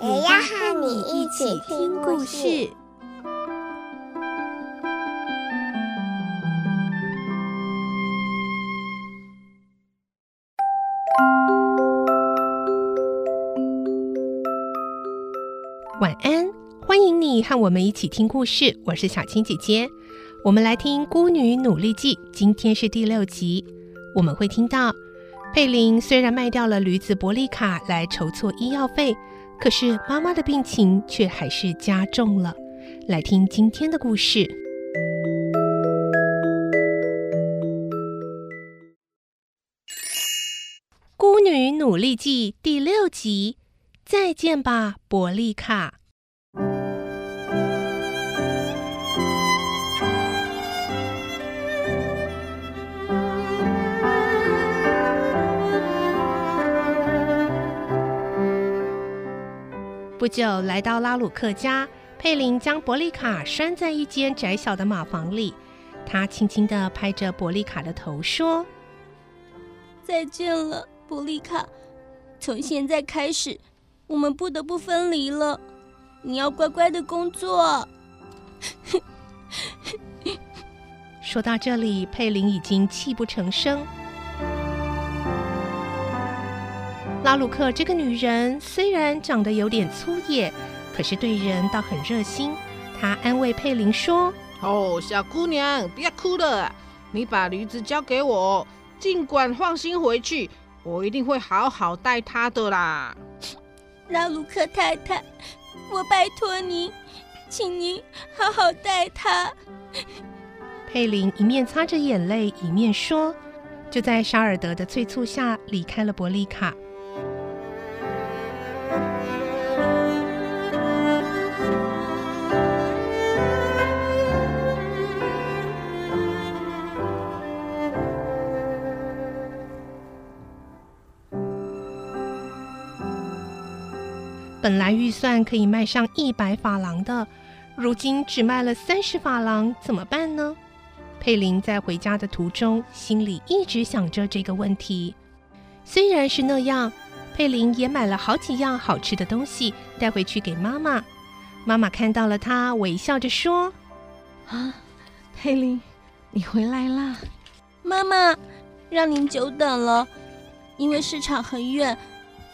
也要和你一起听故事。晚安，欢迎你和我们一起听故事。我是小青姐姐，我们来听《孤女努力记》，今天是第六集。我们会听到佩林虽然卖掉了驴子伯利卡来筹措医药费，可是妈妈的病情却还是加重了。来听今天的故事，《孤女努力记》第六集。再见吧，伯利卡。不久，来到拉鲁克家，佩林将伯利卡拴在一间窄小的马房里。他轻轻地拍着伯利卡的头，说：“再见了，伯利卡。从现在开始。”我们不得不分离了，你要乖乖的工作。说到这里，佩林已经泣不成声。拉鲁克这个女人虽然长得有点粗野，可是对人倒很热心。她安慰佩林说：“哦，小姑娘，别哭了，你把驴子交给我，尽管放心回去，我一定会好好待它的啦。”拉鲁克太太，我拜托您，请您好好待他。佩林一面擦着眼泪，一面说：“就在沙尔德的催促下，离开了伯利卡。”本来预算可以卖上一百法郎的，如今只卖了三十法郎，怎么办呢？佩林在回家的途中，心里一直想着这个问题。虽然是那样，佩林也买了好几样好吃的东西带回去给妈妈。妈妈看到了他，微笑着说：“啊，佩林，你回来啦！妈妈，让您久等了，因为市场很远，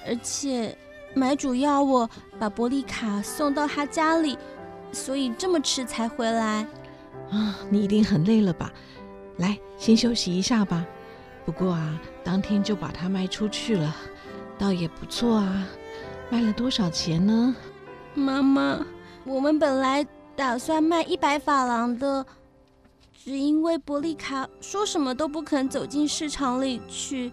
而且……”买主要我把伯利卡送到他家里，所以这么迟才回来。啊，你一定很累了吧？来，先休息一下吧。不过啊，当天就把它卖出去了，倒也不错啊。卖了多少钱呢？妈妈，我们本来打算卖一百法郎的，只因为伯利卡说什么都不肯走进市场里去。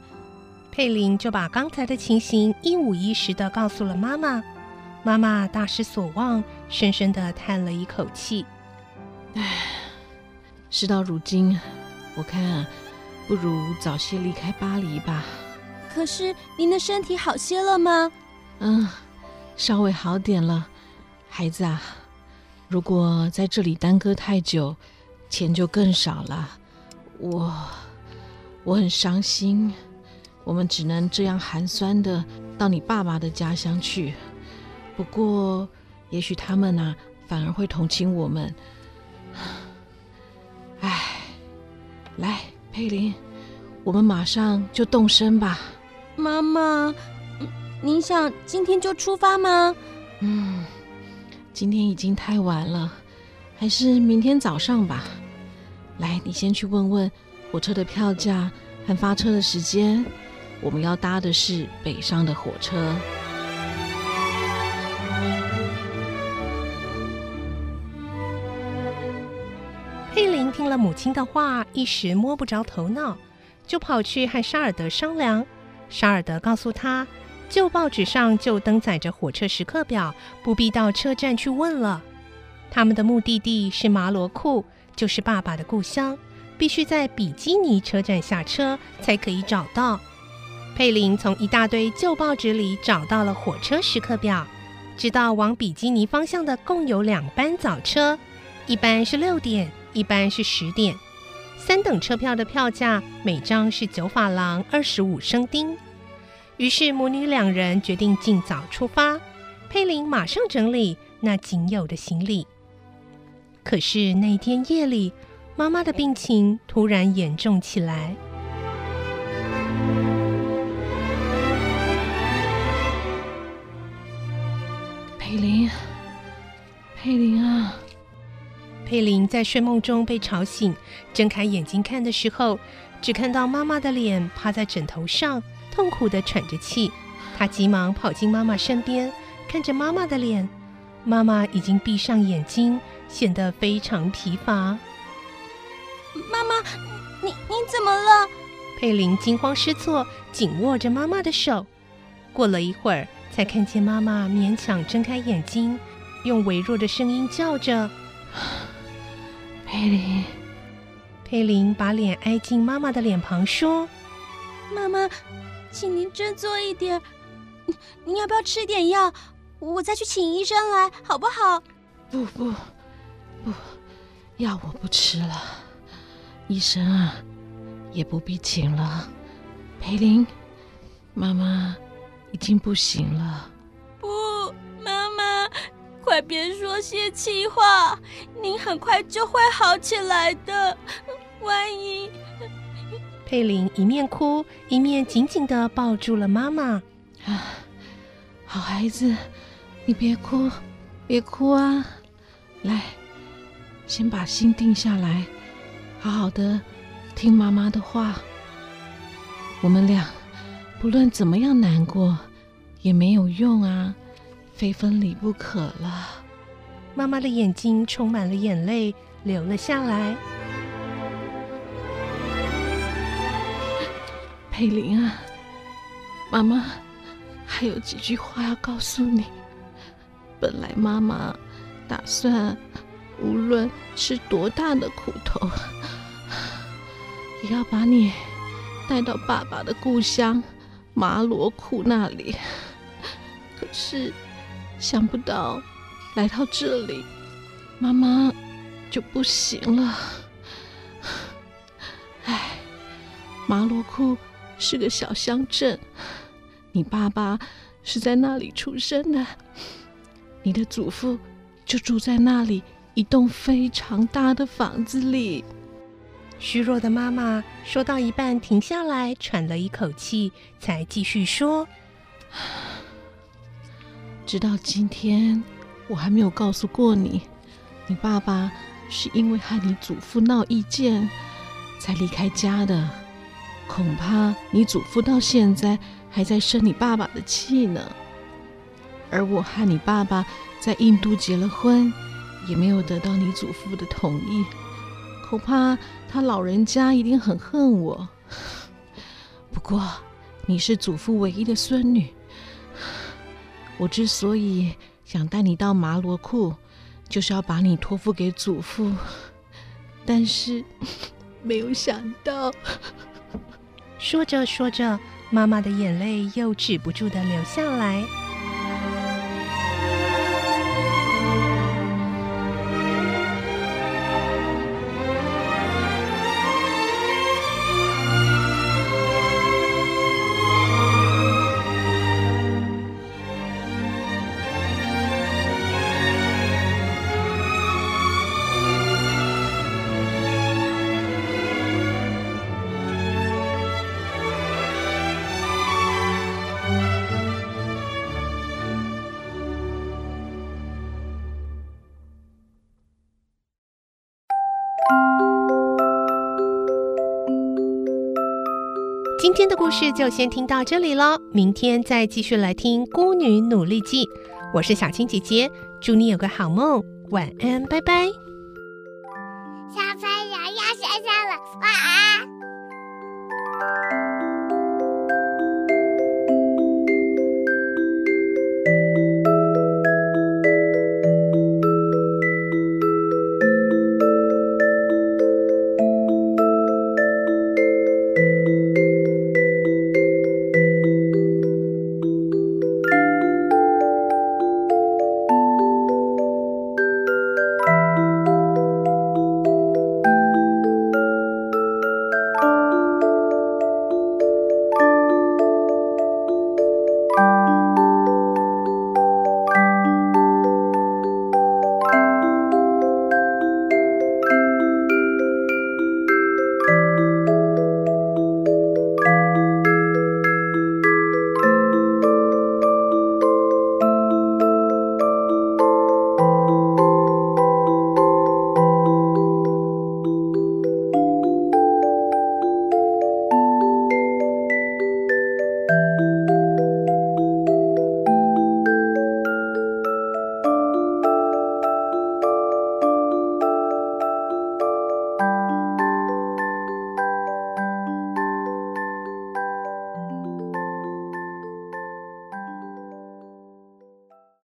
佩林就把刚才的情形一五一十地告诉了妈妈。妈妈大失所望，深深地叹了一口气。唉，事到如今，我看啊，不如早些离开巴黎吧。可是您的身体好些了吗？嗯，稍微好点了。孩子啊，如果在这里耽搁太久，钱就更少了。我，我很伤心。我们只能这样寒酸的到你爸爸的家乡去。不过，也许他们呐、啊，反而会同情我们。唉，来，佩林，我们马上就动身吧。妈妈，您想今天就出发吗？嗯，今天已经太晚了，还是明天早上吧。来，你先去问问火车的票价和发车的时间。我们要搭的是北上的火车。佩林听了母亲的话，一时摸不着头脑，就跑去和沙尔德商量。沙尔德告诉他，旧报纸上就登载着火车时刻表，不必到车站去问了。他们的目的地是马罗库，就是爸爸的故乡，必须在比基尼车站下车才可以找到。佩林从一大堆旧报纸里找到了火车时刻表，知道往比基尼方向的共有两班早车，一班是六点，一班是十点。三等车票的票价每张是九法郎二十五生丁。于是母女两人决定尽早出发。佩林马上整理那仅有的行李。可是那天夜里，妈妈的病情突然严重起来。佩林，佩林啊！佩林在睡梦中被吵醒，睁开眼睛看的时候，只看到妈妈的脸趴在枕头上，痛苦的喘着气。他急忙跑进妈妈身边，看着妈妈的脸，妈妈已经闭上眼睛，显得非常疲乏。妈妈，你你怎么了？佩林惊慌失措，紧握着妈妈的手。过了一会儿，才看见妈妈勉强睁开眼睛，用微弱的声音叫着。佩林，佩林把脸挨近妈妈的脸庞，说：“妈妈，请您振作一点。您要不要吃点药？我再去请医生来，好不好？”“不不不，药我不吃了。医生啊，也不必请了。佩林，妈妈已经不行了。”不，妈妈快别说泄气话！您很快就会好起来的。万一……佩林一面哭一面紧紧的抱住了妈妈。啊，好孩子，你别哭，别哭啊！来，先把心定下来，好好的听妈妈的话。我们俩不论怎么样难过，也没有用啊。非分离不可了。妈妈的眼睛充满了眼泪，流了下来。佩林啊，妈妈还有几句话要告诉你。本来妈妈打算，无论吃多大的苦头，也要把你带到爸爸的故乡马罗库那里。可是。想不到来到这里，妈妈就不行了。唉，马罗库是个小乡镇，你爸爸是在那里出生的，你的祖父就住在那里一栋非常大的房子里。虚弱的妈妈说到一半停下来，喘了一口气，才继续说。直到今天，我还没有告诉过你，你爸爸是因为和你祖父闹意见，才离开家的。恐怕你祖父到现在还在生你爸爸的气呢。而我和你爸爸在印度结了婚，也没有得到你祖父的同意。恐怕他老人家一定很恨我。不过，你是祖父唯一的孙女。我之所以想带你到麻罗库，就是要把你托付给祖父，但是 没有想到。说着说着，妈妈的眼泪又止不住的流下来。今天的故事就先听到这里喽，明天再继续来听《孤女努力记》。我是小青姐姐，祝你有个好梦，晚安，拜拜。